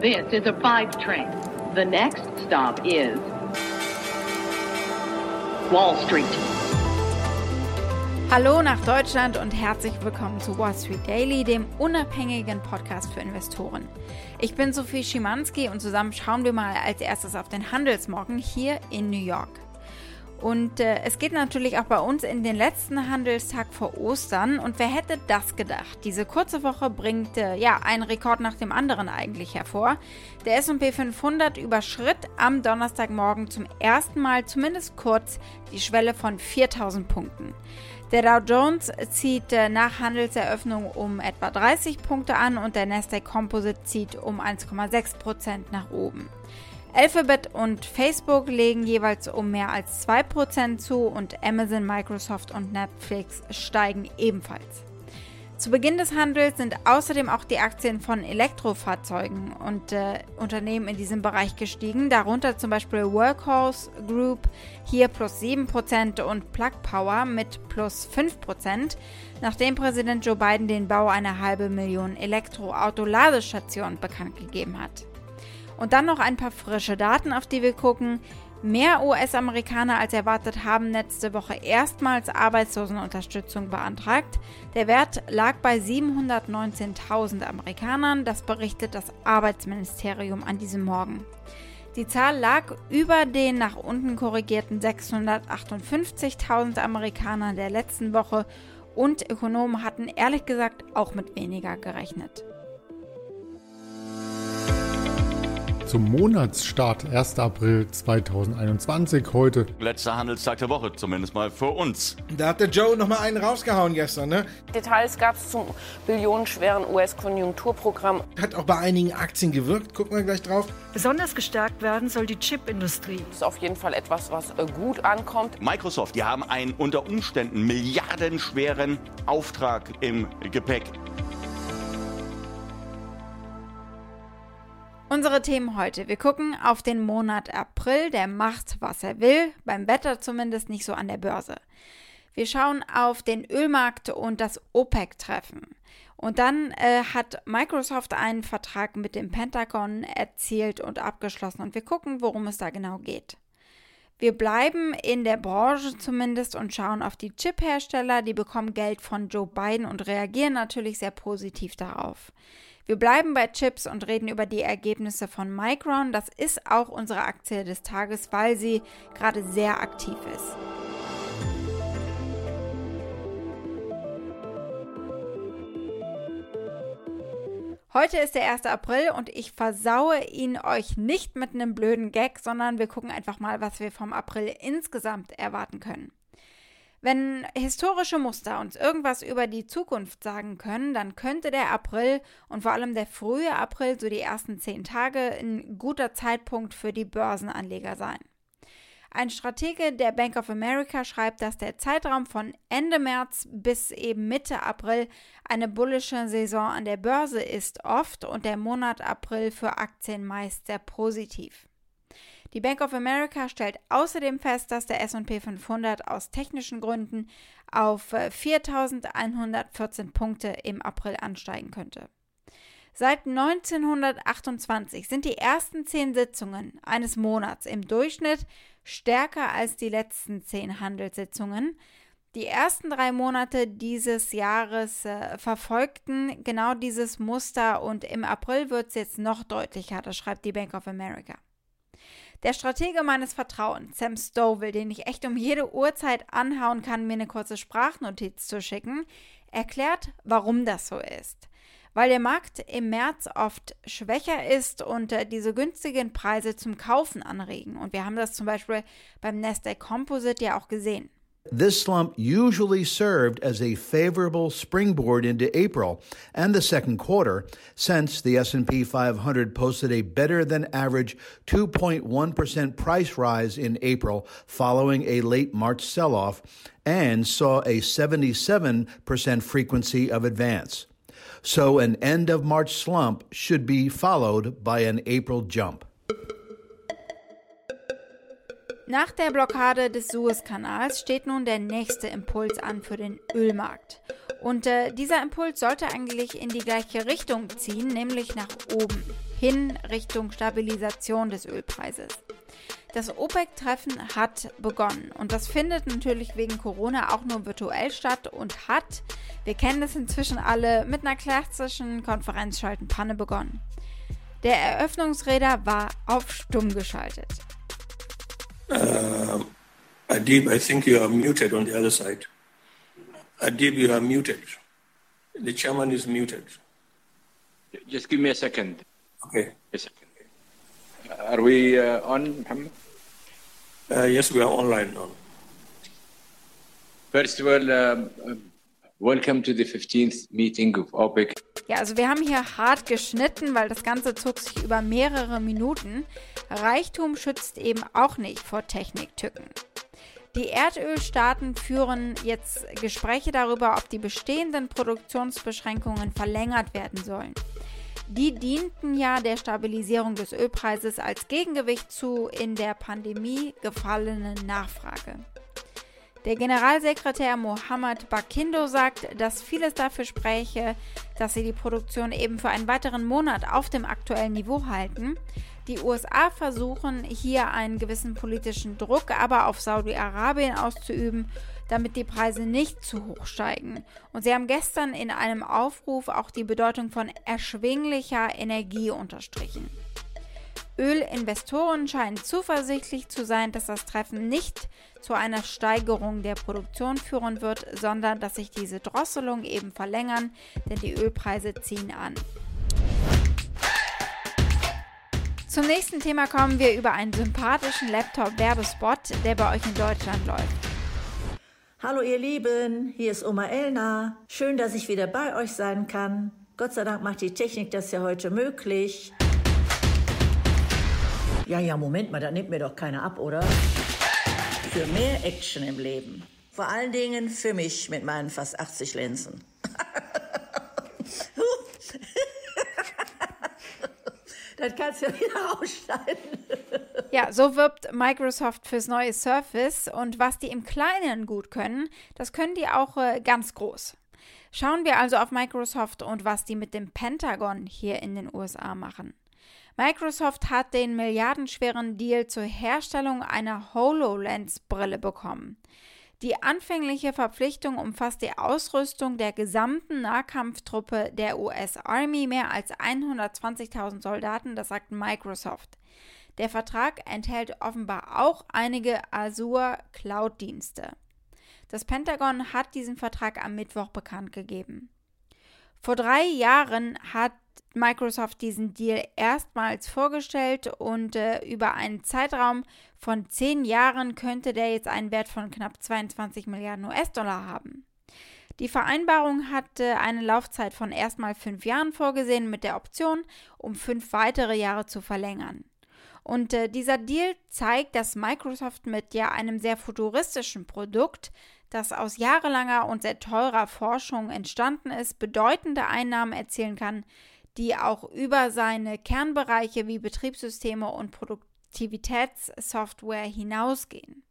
This is a five train. The next stop is Wall Street. Hallo nach Deutschland und herzlich willkommen zu Wall Street Daily, dem unabhängigen Podcast für Investoren. Ich bin Sophie Schimanski und zusammen schauen wir mal als erstes auf den Handelsmorgen hier in New York. Und äh, es geht natürlich auch bei uns in den letzten Handelstag vor Ostern. Und wer hätte das gedacht? Diese kurze Woche bringt äh, ja einen Rekord nach dem anderen eigentlich hervor. Der S&P 500 überschritt am Donnerstagmorgen zum ersten Mal zumindest kurz die Schwelle von 4000 Punkten. Der Dow Jones zieht äh, nach Handelseröffnung um etwa 30 Punkte an und der Nasdaq Composite zieht um 1,6% nach oben. Alphabet und Facebook legen jeweils um mehr als 2% zu und Amazon, Microsoft und Netflix steigen ebenfalls. Zu Beginn des Handels sind außerdem auch die Aktien von Elektrofahrzeugen und äh, Unternehmen in diesem Bereich gestiegen, darunter zum Beispiel Workhorse Group hier plus 7% und Plug Power mit plus 5%, nachdem Präsident Joe Biden den Bau einer halben Million Elektroauto-Ladestationen bekannt gegeben hat. Und dann noch ein paar frische Daten, auf die wir gucken. Mehr US-Amerikaner als erwartet haben letzte Woche erstmals Arbeitslosenunterstützung beantragt. Der Wert lag bei 719.000 Amerikanern, das berichtet das Arbeitsministerium an diesem Morgen. Die Zahl lag über den nach unten korrigierten 658.000 Amerikanern der letzten Woche und Ökonomen hatten ehrlich gesagt auch mit weniger gerechnet. Zum Monatsstart 1. April 2021 heute. Letzter Handelstag der Woche, zumindest mal für uns. Da hat der Joe noch mal einen rausgehauen gestern, ne? Details gab es zum billionenschweren US-Konjunkturprogramm. Hat auch bei einigen Aktien gewirkt, gucken wir gleich drauf. Besonders gestärkt werden soll die Chipindustrie. Das ist auf jeden Fall etwas, was äh, gut ankommt. Microsoft, die haben einen unter Umständen milliardenschweren Auftrag im Gepäck. Unsere Themen heute. Wir gucken auf den Monat April, der macht, was er will, beim Wetter zumindest nicht so an der Börse. Wir schauen auf den Ölmarkt und das OPEC-Treffen. Und dann äh, hat Microsoft einen Vertrag mit dem Pentagon erzielt und abgeschlossen und wir gucken, worum es da genau geht. Wir bleiben in der Branche zumindest und schauen auf die Chip-Hersteller, die bekommen Geld von Joe Biden und reagieren natürlich sehr positiv darauf. Wir bleiben bei Chips und reden über die Ergebnisse von Micron. Das ist auch unsere Aktie des Tages, weil sie gerade sehr aktiv ist. Heute ist der 1. April und ich versaue ihn euch nicht mit einem blöden Gag, sondern wir gucken einfach mal, was wir vom April insgesamt erwarten können. Wenn historische Muster uns irgendwas über die Zukunft sagen können, dann könnte der April und vor allem der frühe April, so die ersten zehn Tage, ein guter Zeitpunkt für die Börsenanleger sein. Ein Stratege der Bank of America schreibt, dass der Zeitraum von Ende März bis eben Mitte April eine bullische Saison an der Börse ist oft und der Monat April für Aktien meist sehr positiv. Die Bank of America stellt außerdem fest, dass der SP 500 aus technischen Gründen auf 4.114 äh, Punkte im April ansteigen könnte. Seit 1928 sind die ersten zehn Sitzungen eines Monats im Durchschnitt stärker als die letzten zehn Handelssitzungen. Die ersten drei Monate dieses Jahres äh, verfolgten genau dieses Muster und im April wird es jetzt noch deutlicher, das schreibt die Bank of America. Der Stratege meines Vertrauens, Sam Stovall, den ich echt um jede Uhrzeit anhauen kann, mir eine kurze Sprachnotiz zu schicken, erklärt, warum das so ist. Weil der Markt im März oft schwächer ist und äh, diese günstigen Preise zum Kaufen anregen. Und wir haben das zum Beispiel beim Nasdaq Composite ja auch gesehen. This slump usually served as a favorable springboard into April and the second quarter since the S&P 500 posted a better than average 2.1% price rise in April following a late March sell-off and saw a 77% frequency of advance. So an end of March slump should be followed by an April jump. Nach der Blockade des Suezkanals steht nun der nächste Impuls an für den Ölmarkt. Und äh, dieser Impuls sollte eigentlich in die gleiche Richtung ziehen, nämlich nach oben, hin Richtung Stabilisation des Ölpreises. Das OPEC-Treffen hat begonnen und das findet natürlich wegen Corona auch nur virtuell statt und hat, wir kennen es inzwischen alle, mit einer klassischen Konferenzschaltenpanne begonnen. Der Eröffnungsräder war auf stumm geschaltet. Uh, Adib, I think you are muted on the other side. Adib, you are muted. The chairman is muted. Just give me a second. Okay. A second. Are we uh, on, Muhammad? Uh, yes, we are online now. First of all, um, welcome to the 15th meeting of OPEC. Ja, also wir haben hier hart geschnitten, weil das Ganze zog sich über mehrere Minuten. Reichtum schützt eben auch nicht vor Techniktücken. Die Erdölstaaten führen jetzt Gespräche darüber, ob die bestehenden Produktionsbeschränkungen verlängert werden sollen. Die dienten ja der Stabilisierung des Ölpreises als Gegengewicht zu in der Pandemie gefallenen Nachfrage. Der Generalsekretär Mohammed Bakindo sagt, dass vieles dafür spräche, dass sie die Produktion eben für einen weiteren Monat auf dem aktuellen Niveau halten. Die USA versuchen hier einen gewissen politischen Druck aber auf Saudi-Arabien auszuüben damit die Preise nicht zu hoch steigen. Und sie haben gestern in einem Aufruf auch die Bedeutung von erschwinglicher Energie unterstrichen. Ölinvestoren scheinen zuversichtlich zu sein, dass das Treffen nicht zu einer Steigerung der Produktion führen wird, sondern dass sich diese Drosselung eben verlängern, denn die Ölpreise ziehen an. Zum nächsten Thema kommen wir über einen sympathischen Laptop-Werbespot, der bei euch in Deutschland läuft. Hallo ihr Lieben, hier ist Oma Elna. Schön, dass ich wieder bei euch sein kann. Gott sei Dank macht die Technik das ja heute möglich. Ja, ja, Moment mal, da nimmt mir doch keiner ab, oder? Für mehr Action im Leben. Vor allen Dingen für mich mit meinen fast 80 Linsen. Das kannst du ja wieder rausschneiden. Ja, so wirbt Microsoft fürs neue Surface und was die im Kleinen gut können, das können die auch äh, ganz groß. Schauen wir also auf Microsoft und was die mit dem Pentagon hier in den USA machen. Microsoft hat den milliardenschweren Deal zur Herstellung einer HoloLens-Brille bekommen. Die anfängliche Verpflichtung umfasst die Ausrüstung der gesamten Nahkampftruppe der US Army, mehr als 120.000 Soldaten, das sagt Microsoft. Der Vertrag enthält offenbar auch einige Azure Cloud-Dienste. Das Pentagon hat diesen Vertrag am Mittwoch bekannt gegeben. Vor drei Jahren hat Microsoft diesen Deal erstmals vorgestellt und äh, über einen Zeitraum von zehn Jahren könnte der jetzt einen Wert von knapp 22 Milliarden US-Dollar haben. Die Vereinbarung hatte eine Laufzeit von erstmal fünf Jahren vorgesehen mit der Option, um fünf weitere Jahre zu verlängern. Und äh, dieser Deal zeigt, dass Microsoft mit ja einem sehr futuristischen Produkt, das aus jahrelanger und sehr teurer Forschung entstanden ist, bedeutende Einnahmen erzielen kann, die auch über seine Kernbereiche wie Betriebssysteme und Produktivitätssoftware hinausgehen.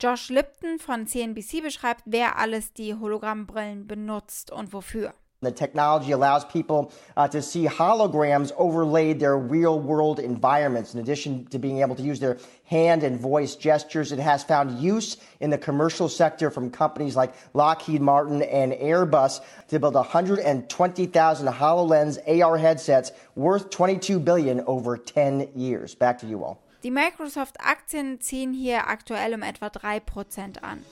Josh Lipton von CNBC beschreibt, wer alles die Hologrammbrillen benutzt und wofür. The technology allows people uh, to see holograms overlaid their real world environments. In addition to being able to use their hand and voice gestures, it has found use in the commercial sector from companies like Lockheed Martin and Airbus to build 120,000 HoloLens AR headsets worth 22 billion over 10 years. Back to you all. Die Microsoft-Aktien ziehen hier aktuell um etwa 3% an.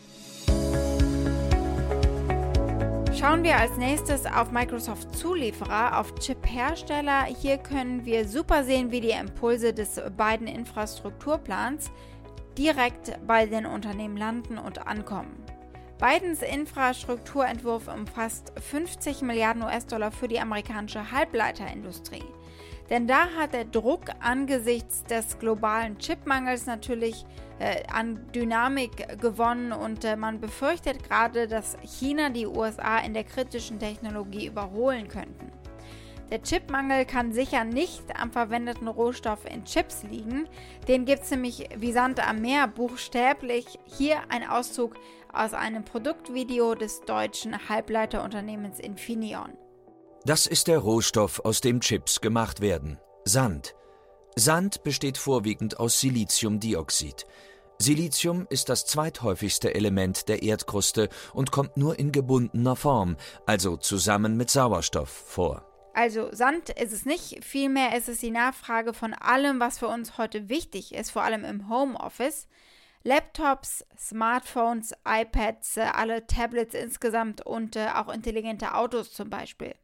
Schauen wir als nächstes auf Microsoft Zulieferer, auf Chip-Hersteller. Hier können wir super sehen, wie die Impulse des beiden Infrastrukturplans direkt bei den Unternehmen landen und ankommen. Bidens Infrastrukturentwurf umfasst 50 Milliarden US-Dollar für die amerikanische Halbleiterindustrie. Denn da hat der Druck angesichts des globalen Chipmangels natürlich äh, an Dynamik gewonnen und äh, man befürchtet gerade, dass China die USA in der kritischen Technologie überholen könnten. Der Chipmangel kann sicher nicht am verwendeten Rohstoff in Chips liegen. Den gibt es nämlich wie Sand am Meer buchstäblich. Hier ein Auszug aus einem Produktvideo des deutschen Halbleiterunternehmens Infineon. Das ist der Rohstoff, aus dem Chips gemacht werden. Sand. Sand besteht vorwiegend aus Siliziumdioxid. Silizium ist das zweithäufigste Element der Erdkruste und kommt nur in gebundener Form, also zusammen mit Sauerstoff, vor. Also Sand ist es nicht, vielmehr ist es die Nachfrage von allem, was für uns heute wichtig ist, vor allem im Homeoffice. Laptops, Smartphones, iPads, äh, alle Tablets insgesamt und äh, auch intelligente Autos zum Beispiel.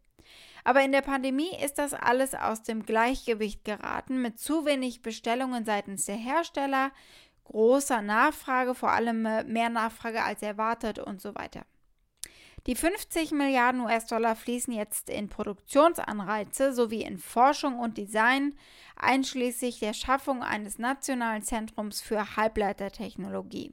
Aber in der Pandemie ist das alles aus dem Gleichgewicht geraten mit zu wenig Bestellungen seitens der Hersteller, großer Nachfrage, vor allem äh, mehr Nachfrage als erwartet und so weiter. Die 50 Milliarden US-Dollar fließen jetzt in Produktionsanreize sowie in Forschung und Design, einschließlich der Schaffung eines nationalen Zentrums für Halbleitertechnologie.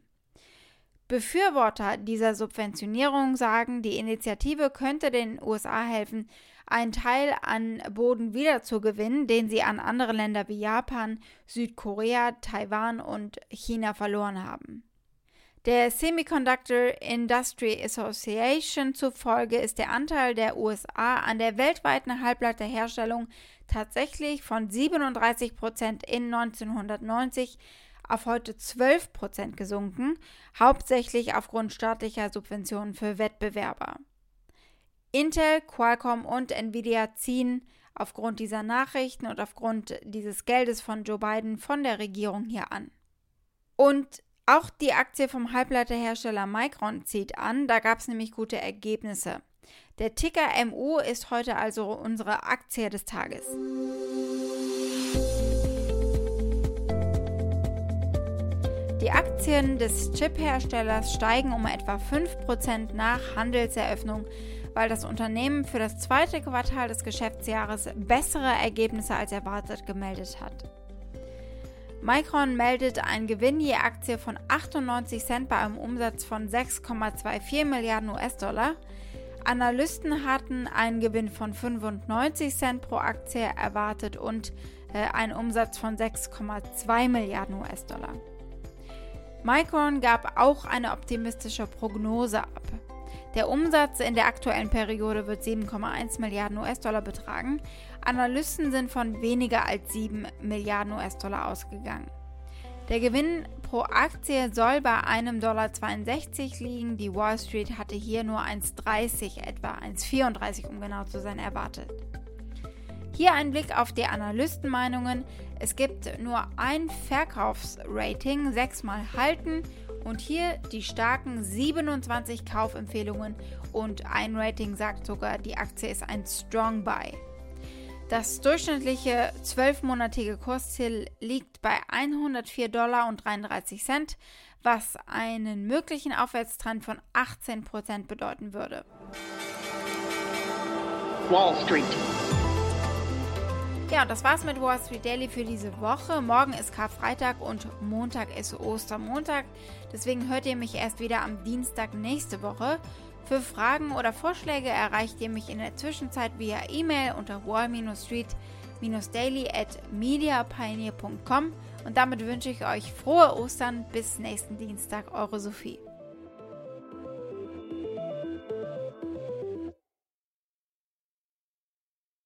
Befürworter dieser Subventionierung sagen, die Initiative könnte den USA helfen, einen Teil an Boden wiederzugewinnen, den sie an andere Länder wie Japan, Südkorea, Taiwan und China verloren haben. Der Semiconductor Industry Association zufolge ist der Anteil der USA an der weltweiten Halbleiterherstellung tatsächlich von 37 Prozent in 1990 auf heute 12 Prozent gesunken, hauptsächlich aufgrund staatlicher Subventionen für Wettbewerber. Intel, Qualcomm und Nvidia ziehen aufgrund dieser Nachrichten und aufgrund dieses Geldes von Joe Biden von der Regierung hier an. Und auch die Aktie vom Halbleiterhersteller Micron zieht an, da gab es nämlich gute Ergebnisse. Der Ticker MU ist heute also unsere Aktie des Tages. Die Aktien des Chip-Herstellers steigen um etwa 5% nach Handelseröffnung, weil das Unternehmen für das zweite Quartal des Geschäftsjahres bessere Ergebnisse als erwartet gemeldet hat. Micron meldet einen Gewinn je Aktie von 98 Cent bei einem Umsatz von 6,24 Milliarden US-Dollar. Analysten hatten einen Gewinn von 95 Cent pro Aktie erwartet und äh, einen Umsatz von 6,2 Milliarden US-Dollar. Micron gab auch eine optimistische Prognose ab. Der Umsatz in der aktuellen Periode wird 7,1 Milliarden US-Dollar betragen. Analysten sind von weniger als 7 Milliarden US-Dollar ausgegangen. Der Gewinn pro Aktie soll bei einem Dollar 62 liegen. Die Wall Street hatte hier nur 1,30, etwa 1,34 um genau zu sein, erwartet. Hier ein Blick auf die Analystenmeinungen. Es gibt nur ein Verkaufsrating, sechsmal halten und hier die starken 27 Kaufempfehlungen und ein Rating sagt sogar, die Aktie ist ein Strong Buy. Das durchschnittliche 12-monatige Kursziel liegt bei 104 Dollar und 33 Cent, was einen möglichen Aufwärtstrend von 18% bedeuten würde. Wall Street. Ja, das war's mit Wall Street Daily für diese Woche. Morgen ist Karfreitag und Montag ist Ostermontag. Deswegen hört ihr mich erst wieder am Dienstag nächste Woche. Für Fragen oder Vorschläge erreicht ihr mich in der Zwischenzeit via E-Mail unter wall-street-daily at mediapioneer.com und damit wünsche ich euch frohe Ostern bis nächsten Dienstag, eure Sophie.